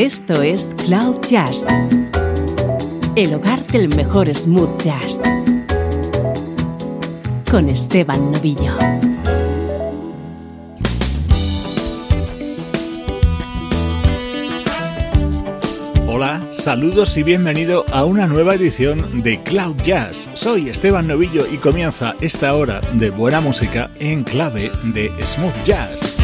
Esto es Cloud Jazz, el hogar del mejor smooth jazz, con Esteban Novillo. Hola, saludos y bienvenido a una nueva edición de Cloud Jazz. Soy Esteban Novillo y comienza esta hora de buena música en clave de smooth jazz.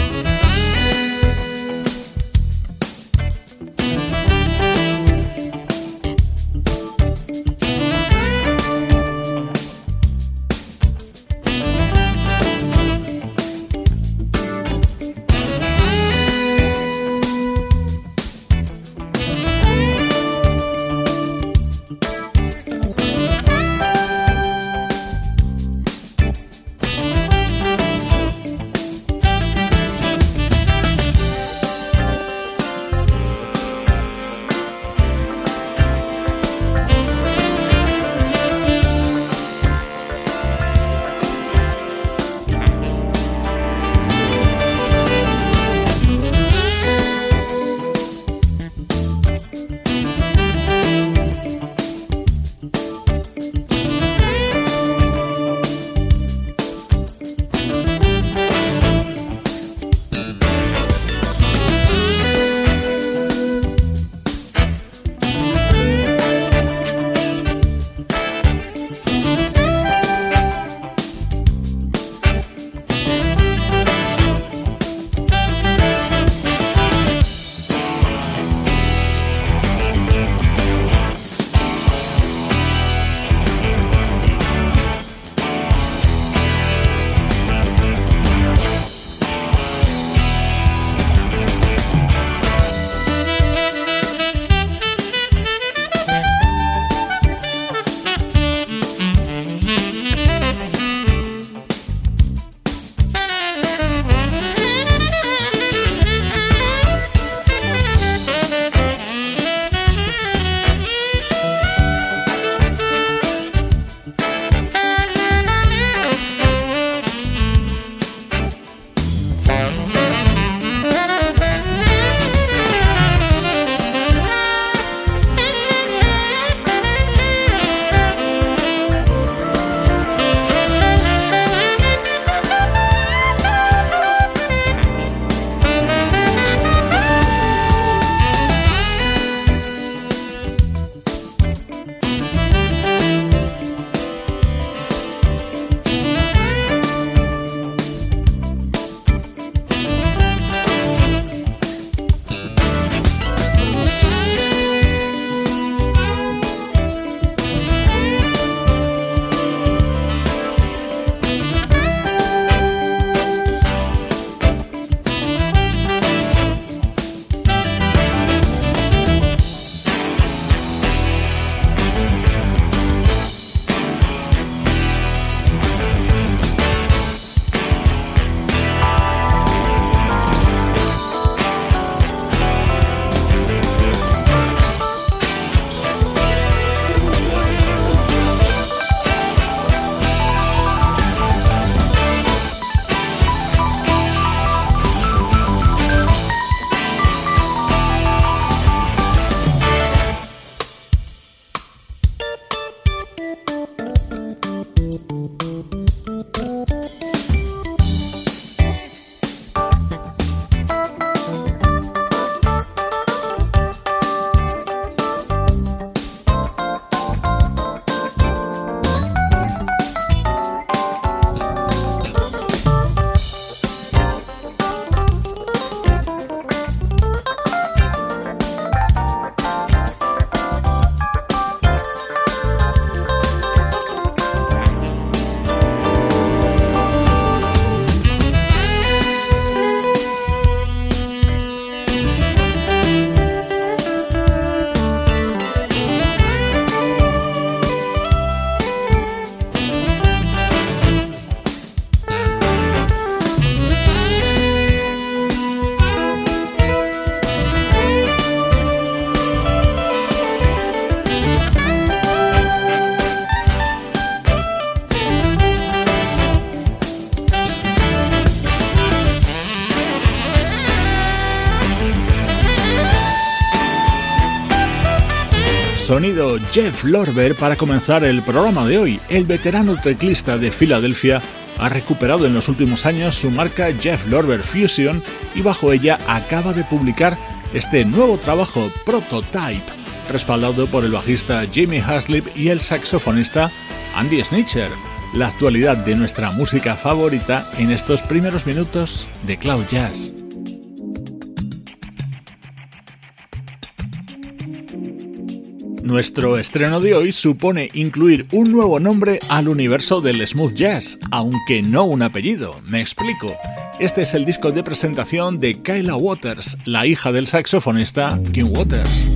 Sonido Jeff Lorber para comenzar el programa de hoy. El veterano teclista de Filadelfia ha recuperado en los últimos años su marca Jeff Lorber Fusion y bajo ella acaba de publicar este nuevo trabajo Prototype, respaldado por el bajista Jimmy Haslip y el saxofonista Andy Snitcher. La actualidad de nuestra música favorita en estos primeros minutos de Cloud Jazz. Nuestro estreno de hoy supone incluir un nuevo nombre al universo del smooth jazz, aunque no un apellido. Me explico. Este es el disco de presentación de Kyla Waters, la hija del saxofonista Kim Waters.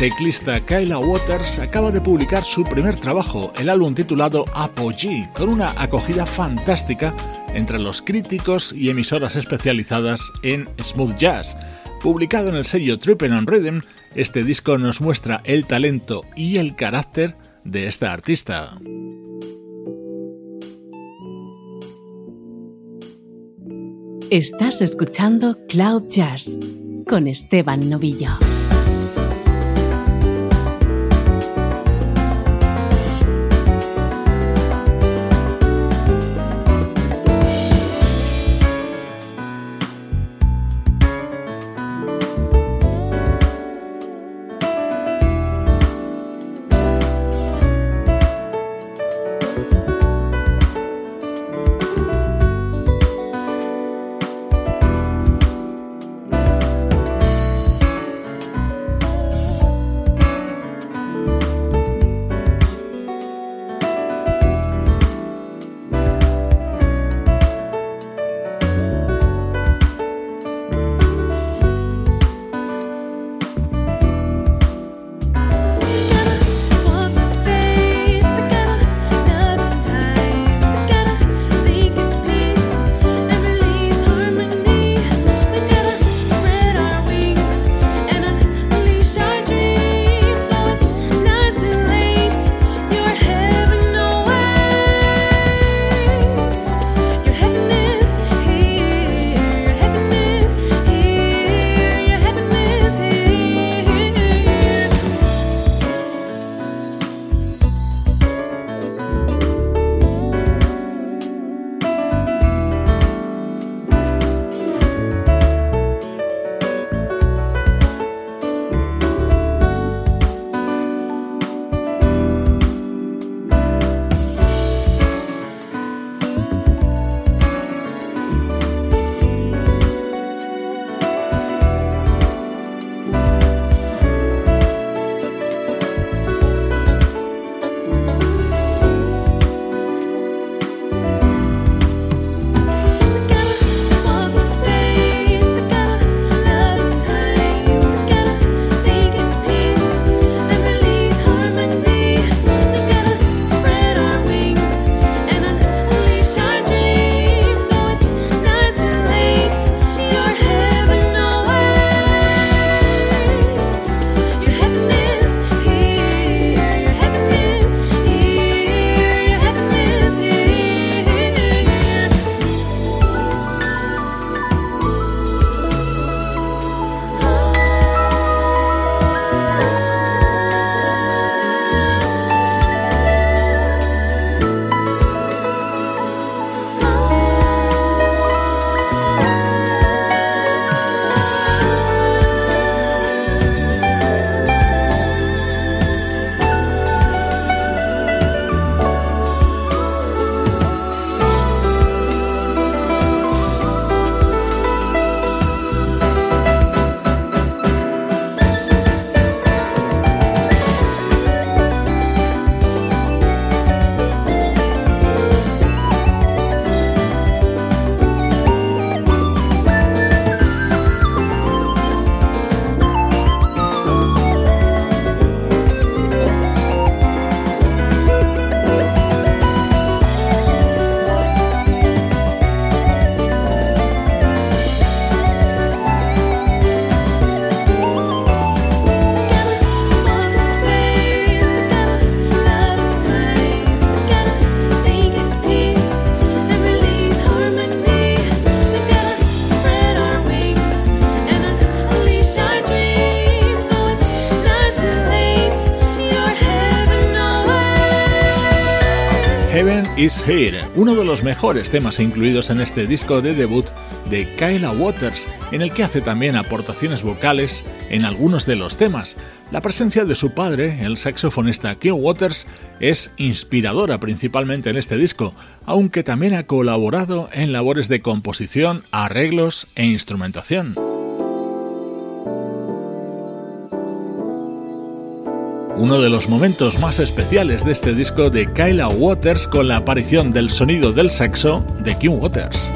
Teclista Kyla Waters acaba de publicar su primer trabajo, el álbum titulado Apogee, con una acogida fantástica entre los críticos y emisoras especializadas en smooth jazz. Publicado en el sello Trippin' on Rhythm, este disco nos muestra el talento y el carácter de esta artista. Estás escuchando Cloud Jazz con Esteban Novillo. Is Here, uno de los mejores temas incluidos en este disco de debut de Kyla Waters, en el que hace también aportaciones vocales en algunos de los temas. La presencia de su padre, el saxofonista Kim Waters, es inspiradora principalmente en este disco, aunque también ha colaborado en labores de composición, arreglos e instrumentación. Uno de los momentos más especiales de este disco de Kyla Waters con la aparición del sonido del saxo de Kim Waters.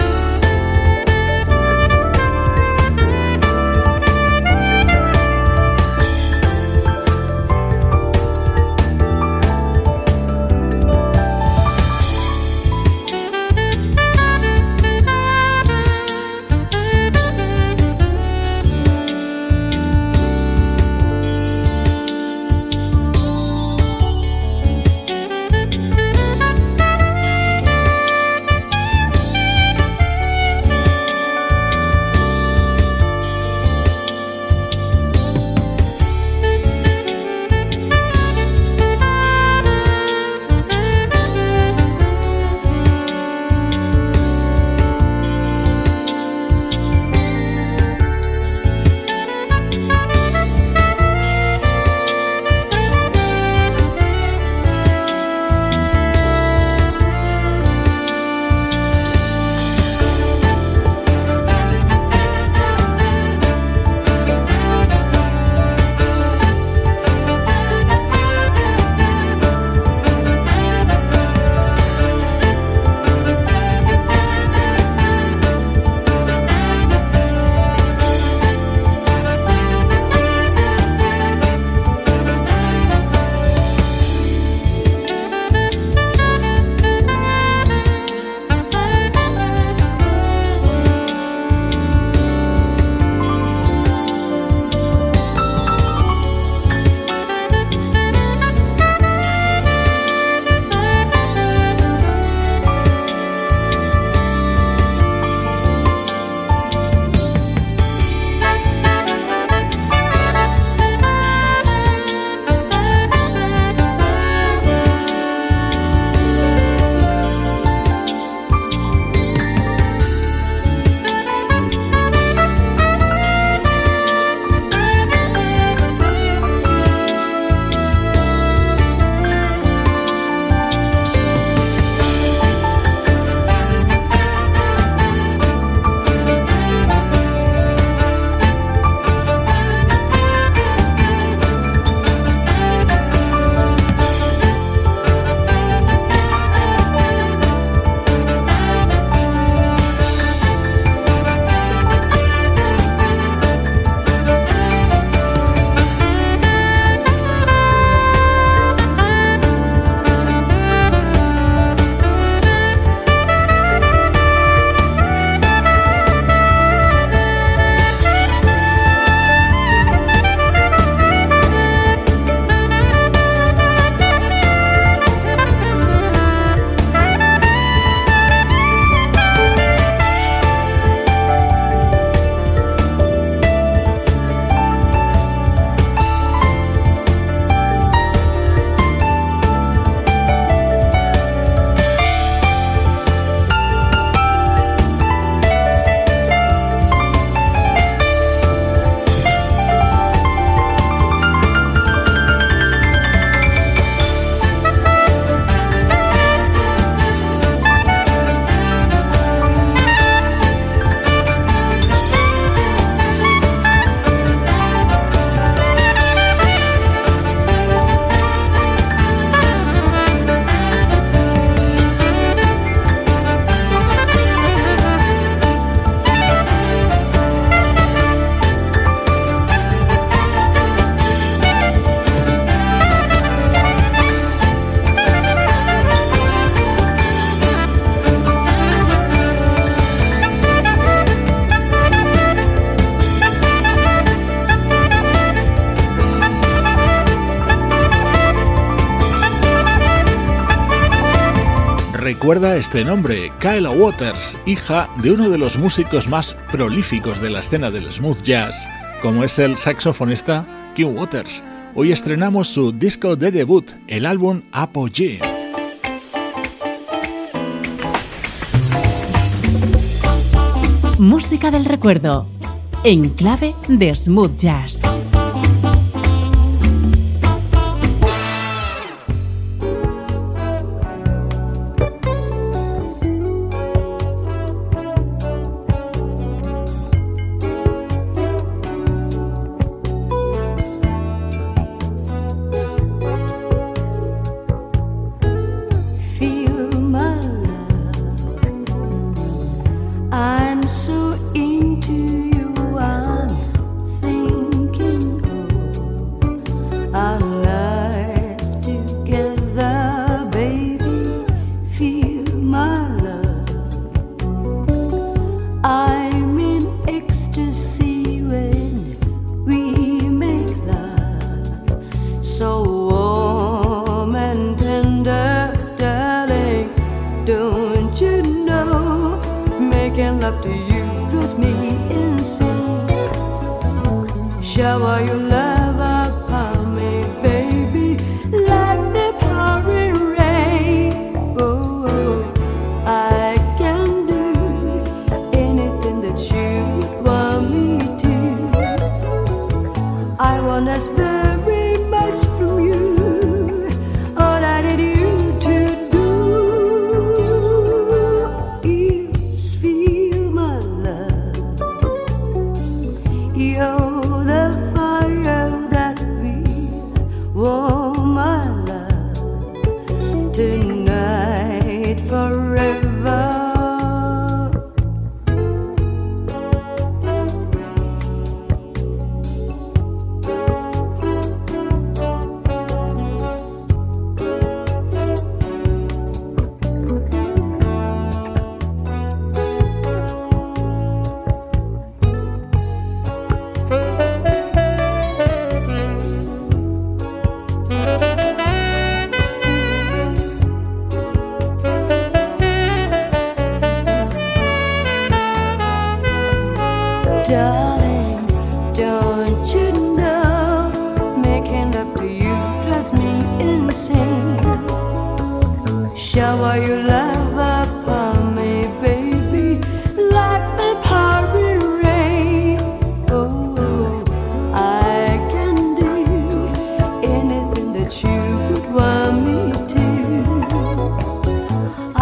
Recuerda este nombre, Kyla Waters, hija de uno de los músicos más prolíficos de la escena del smooth jazz, como es el saxofonista Kim Waters. Hoy estrenamos su disco de debut, el álbum Apogee. Música del recuerdo, en clave de smooth jazz. do you drive me insane? Shower your love.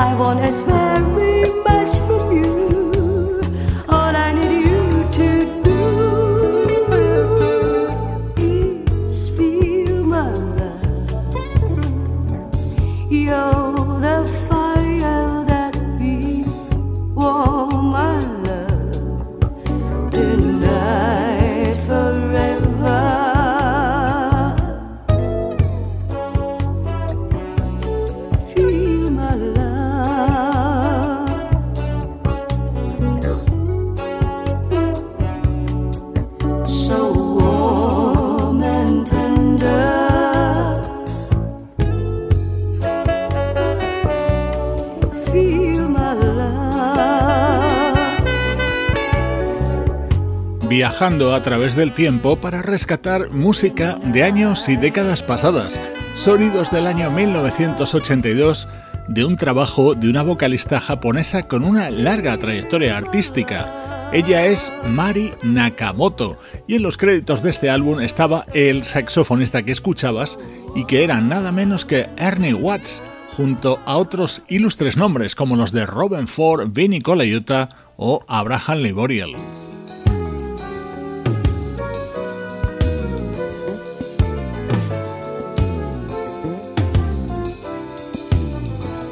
I wanna spend. A través del tiempo para rescatar música de años y décadas pasadas, sonidos del año 1982 de un trabajo de una vocalista japonesa con una larga trayectoria artística. Ella es Mari Nakamoto y en los créditos de este álbum estaba el saxofonista que escuchabas y que era nada menos que Ernie Watts, junto a otros ilustres nombres como los de Robin Ford, Vinnie Colaiuta o Abraham Leboriel.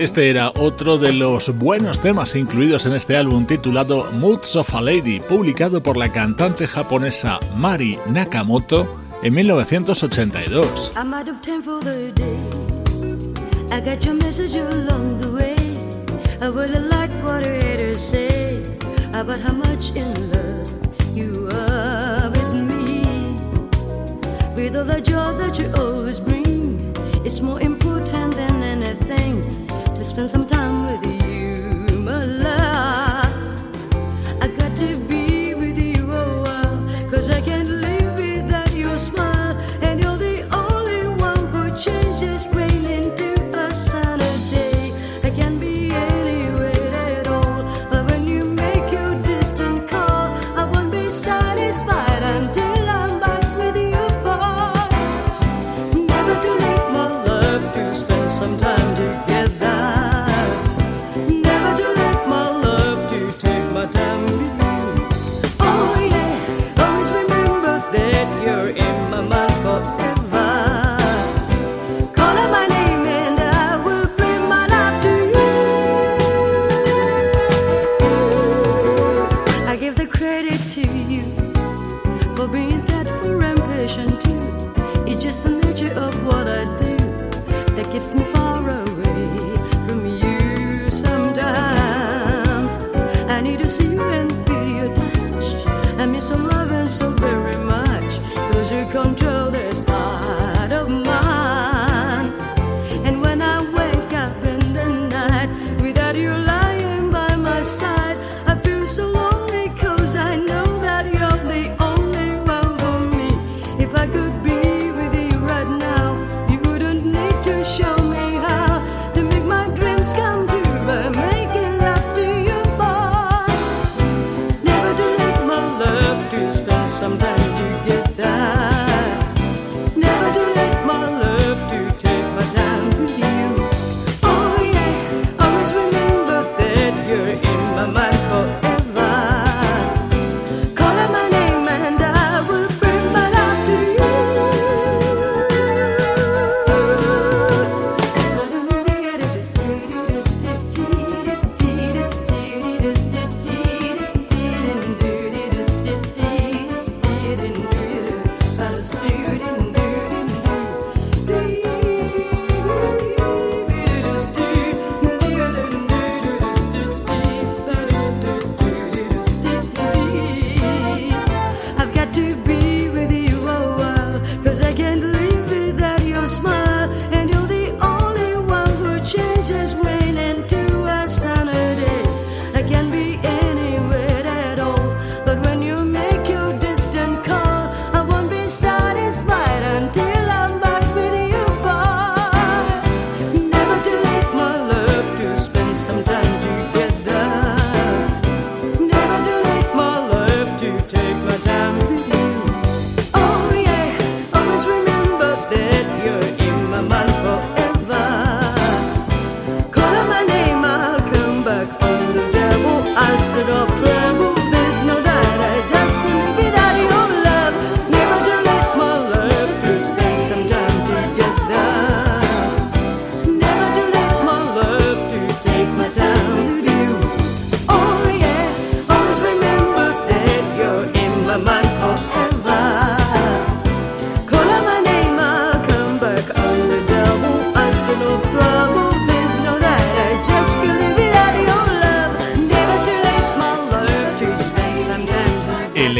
Este era otro de los buenos temas incluidos en este álbum titulado Moods of a Lady, publicado por la cantante japonesa Mari Nakamoto en 1982. I got your message along the way. I really like what I had to say about how much in love you are with me. With all the joy that you always bring, it's more important spend some time with you. so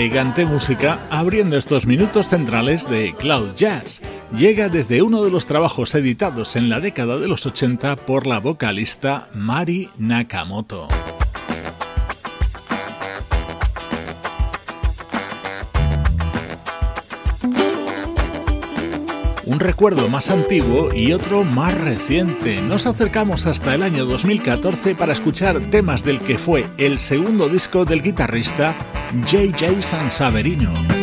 anything. música abriendo estos minutos centrales de Cloud Jazz. Llega desde uno de los trabajos editados en la década de los 80 por la vocalista Mari Nakamoto. Un recuerdo más antiguo y otro más reciente. Nos acercamos hasta el año 2014 para escuchar temas del que fue el segundo disco del guitarrista JJ Sansaverino.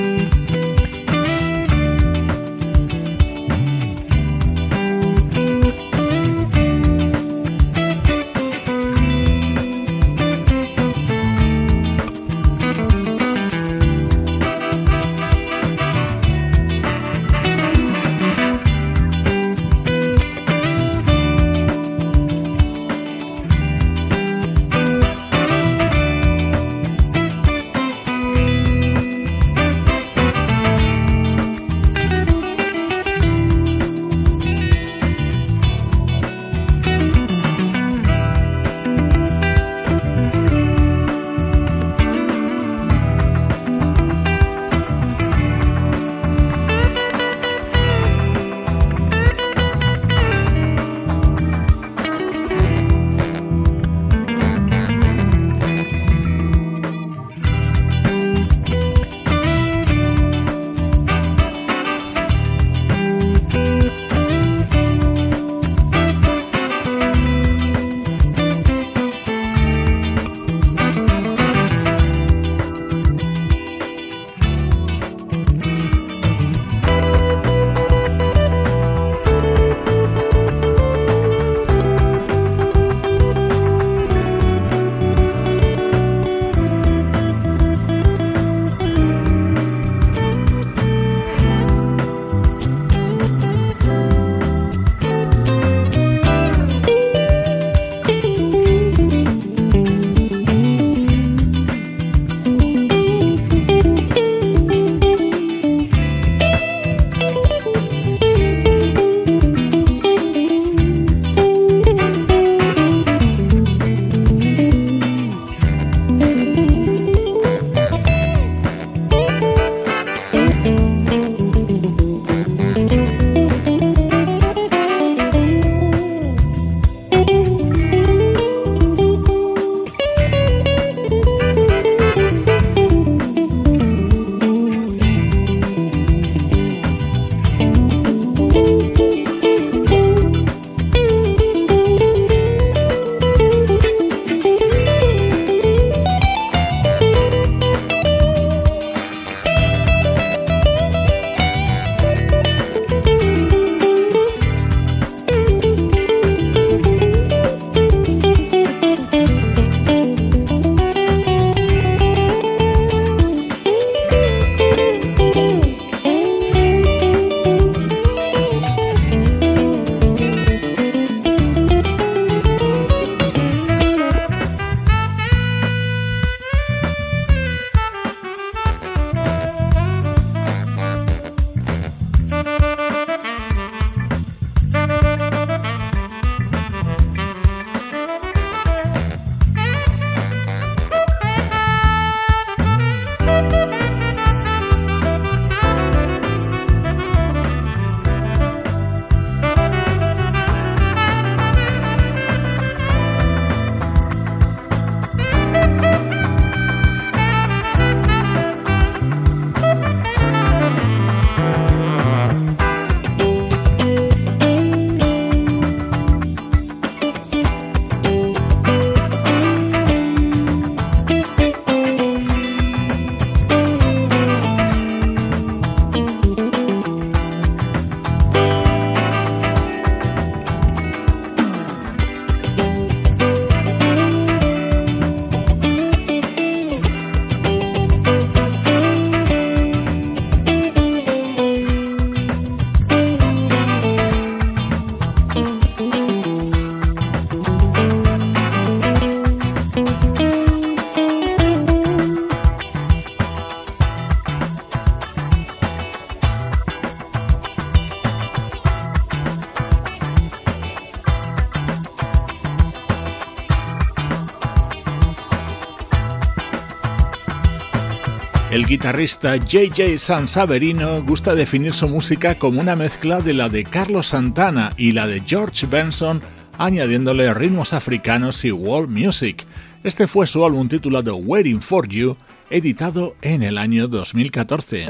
Guitarrista JJ Sansaverino gusta definir su música como una mezcla de la de Carlos Santana y la de George Benson, añadiéndole ritmos africanos y world music. Este fue su álbum titulado Waiting for You, editado en el año 2014.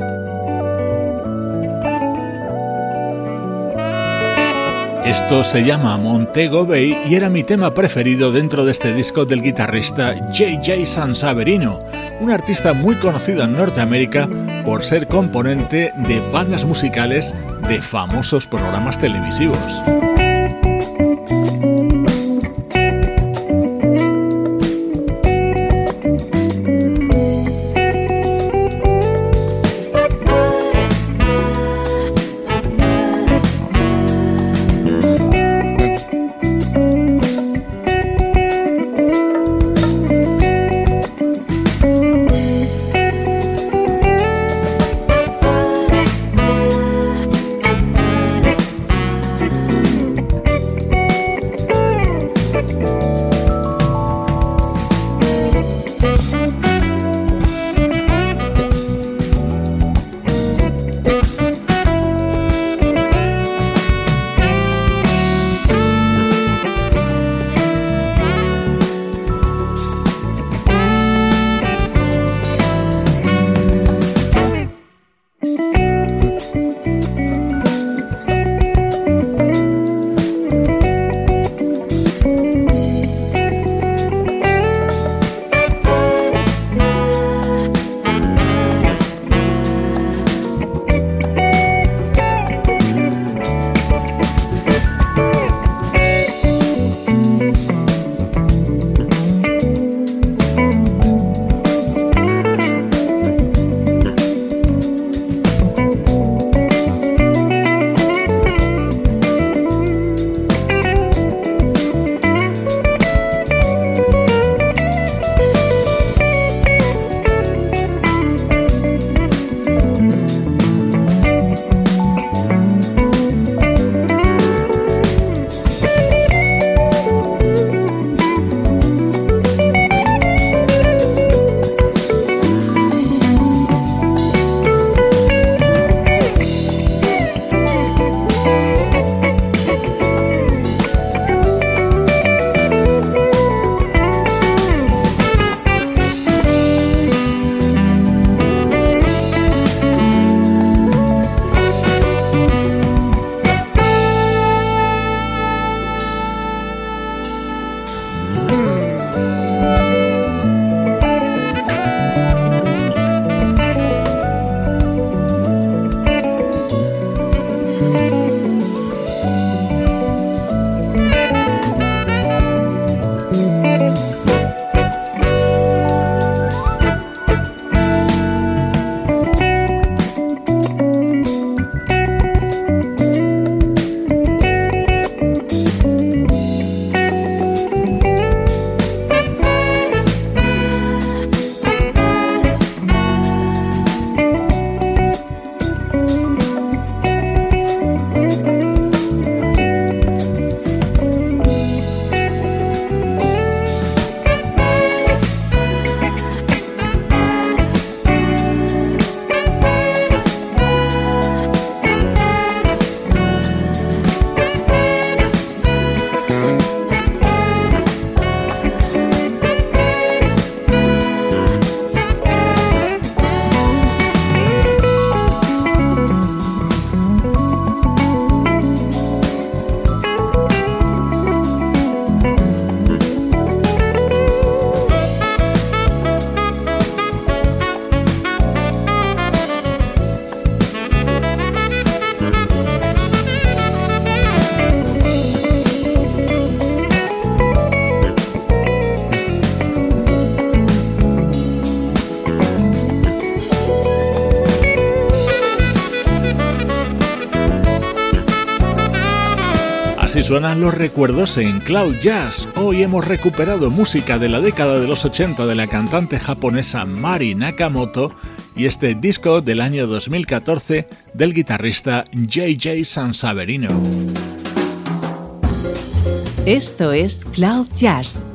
Esto se llama Montego Bay y era mi tema preferido dentro de este disco del guitarrista JJ Sansaverino un artista muy conocido en Norteamérica por ser componente de bandas musicales de famosos programas televisivos. Suenan los recuerdos en Cloud Jazz. Hoy hemos recuperado música de la década de los 80 de la cantante japonesa Mari Nakamoto y este disco del año 2014 del guitarrista JJ Sansaverino. Esto es Cloud Jazz,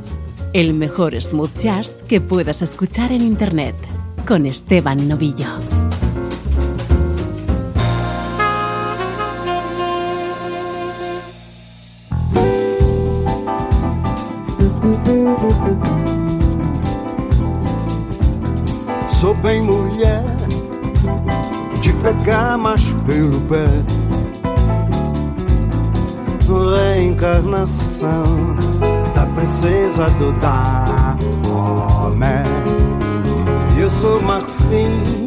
el mejor smooth jazz que puedas escuchar en Internet con Esteban Novillo. Pé. Reencarnação da princesa do Dahomey. Eu sou marfim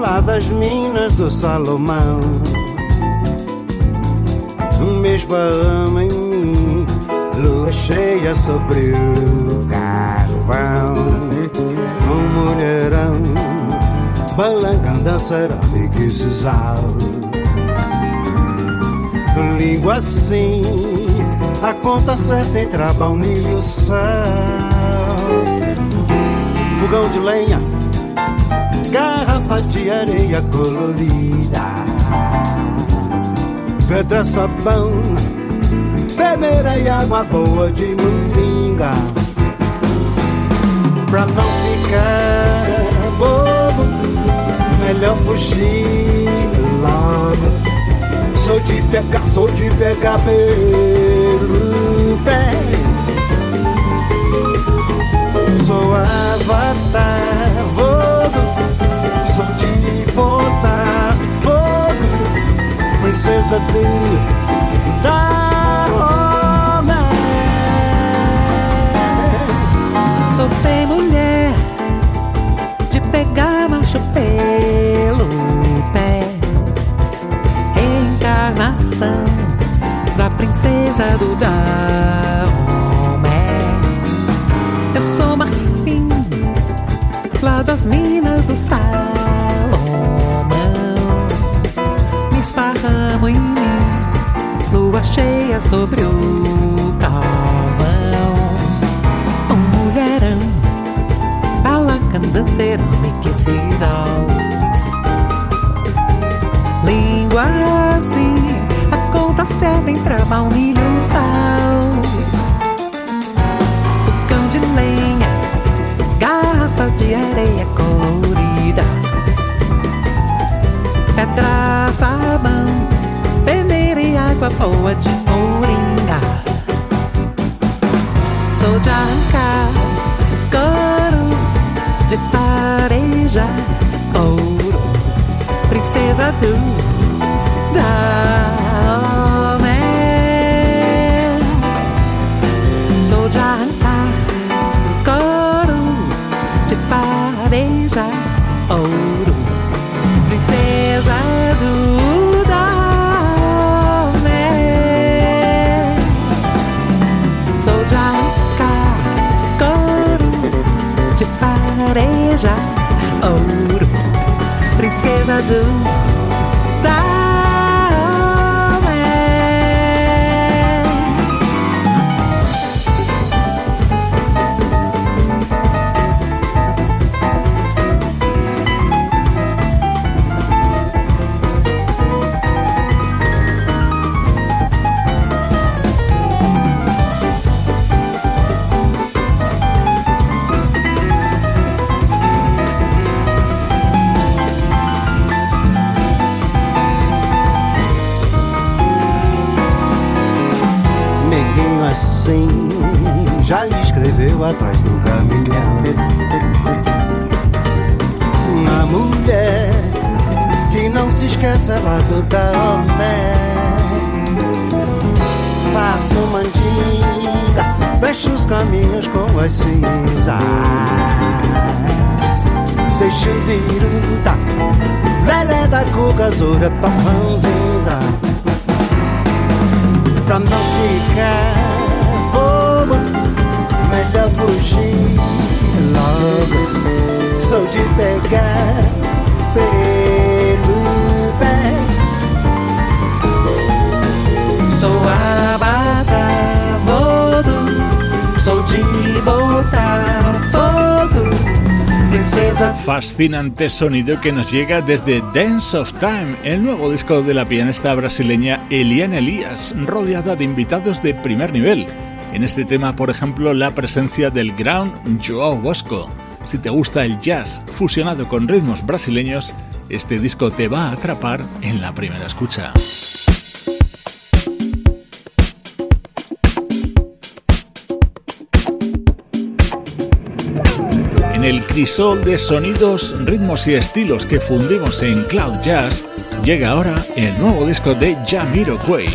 lá das minas do Salomão. Mês barrama em mim, lua cheia sobre o carvão. Um mulherão, balangando cerâmica e. Língua assim, a conta certa entre a baunilha e o sal. Fogão de lenha, garrafa de areia colorida pedra, sabão, peneira e água boa de moringa. Pra não ficar bobo, melhor fugir logo. Sou de pegar, sou de pegar pelo pé. Sou avatar, vou, sou de botar fogo princesa do Dahomey. Sou princesa do Dahomey. Eu sou marfim lá das minas do Salomão. Me esparramo em mim, lua cheia sobre o carvão. Um mulherão, balacanda cerâmica e sisal. Língua assim, a conta certa entre a baunilha e o sal. Fogão de lenha, garrafa de areia do da cuca, zura, pãozinza pra não ficar bobo, melhor fugir logo. Sou de pegar pelo Fascinante sonido que nos llega desde Dance of Time, el nuevo disco de la pianista brasileña Eliane Elias, rodeada de invitados de primer nivel. En este tema, por ejemplo, la presencia del ground Joao Bosco. Si te gusta el jazz fusionado con ritmos brasileños, este disco te va a atrapar en la primera escucha. El crisol de sonidos, ritmos y estilos que fundimos en Cloud Jazz, llega ahora el nuevo disco de Jamiroquai.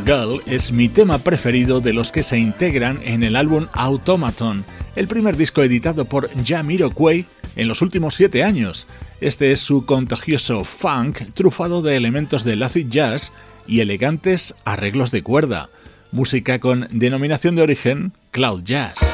Girl es mi tema preferido de los que se integran en el álbum Automaton, el primer disco editado por Jamiroquai en los últimos siete años. Este es su contagioso funk trufado de elementos de acid jazz y elegantes arreglos de cuerda, música con denominación de origen Cloud Jazz.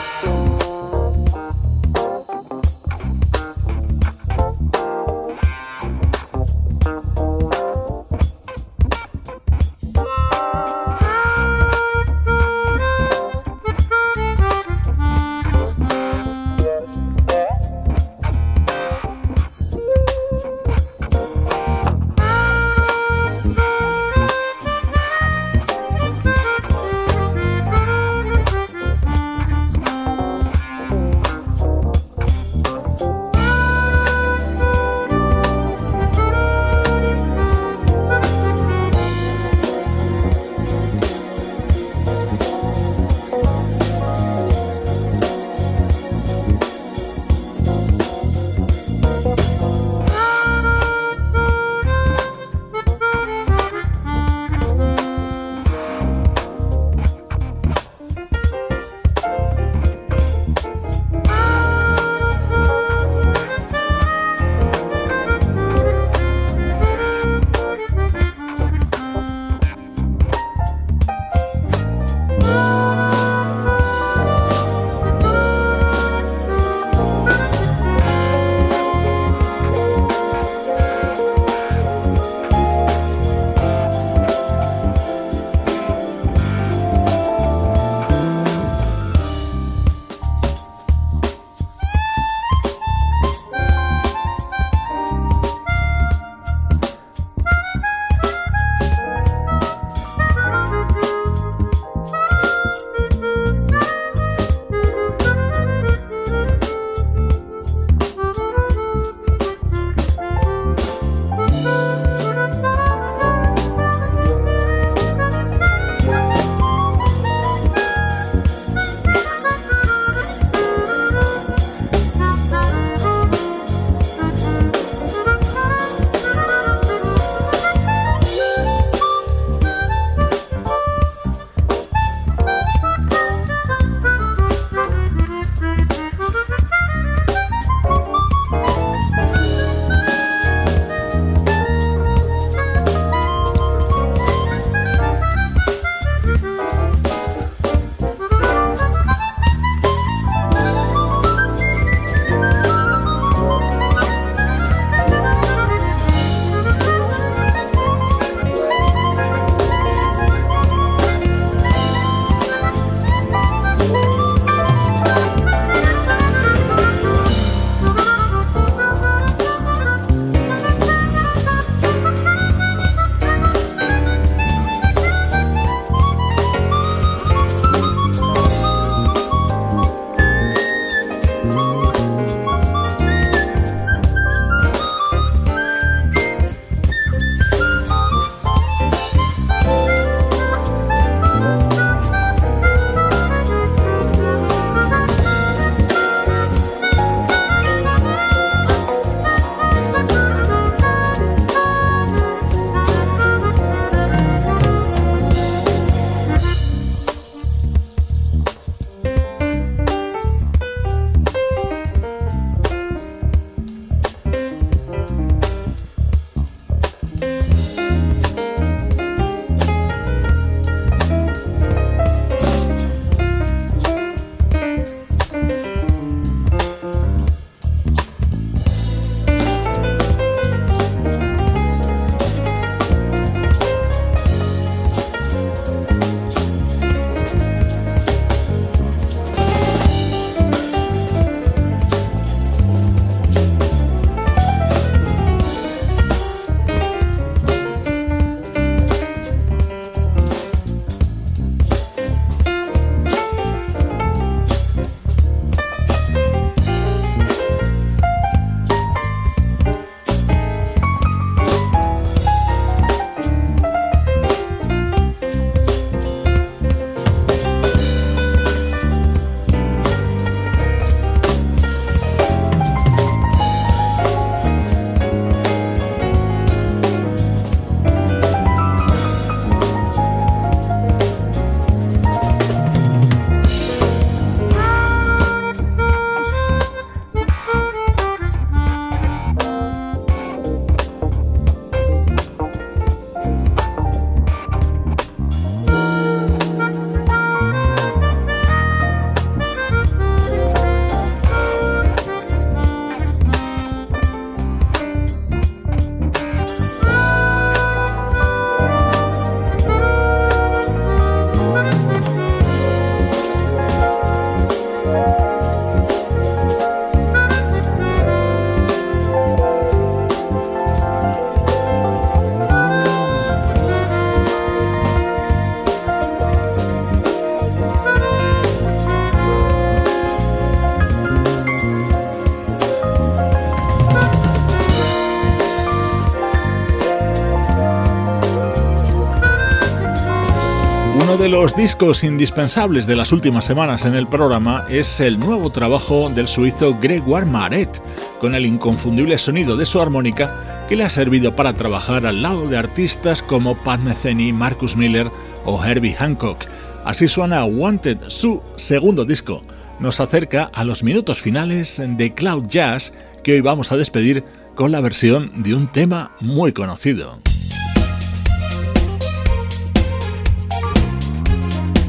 Discos indispensables de las últimas semanas en el programa es el nuevo trabajo del suizo Gregoire Maret, con el inconfundible sonido de su armónica que le ha servido para trabajar al lado de artistas como Pat Metheny, Marcus Miller o Herbie Hancock. Así suena Wanted, su segundo disco. Nos acerca a los minutos finales de Cloud Jazz que hoy vamos a despedir con la versión de un tema muy conocido.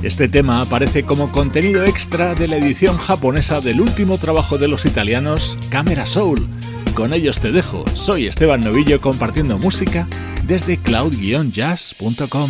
Este tema aparece como contenido extra de la edición japonesa del último trabajo de los italianos Camera Soul. Con ellos te dejo, soy Esteban Novillo compartiendo música desde cloud-jazz.com.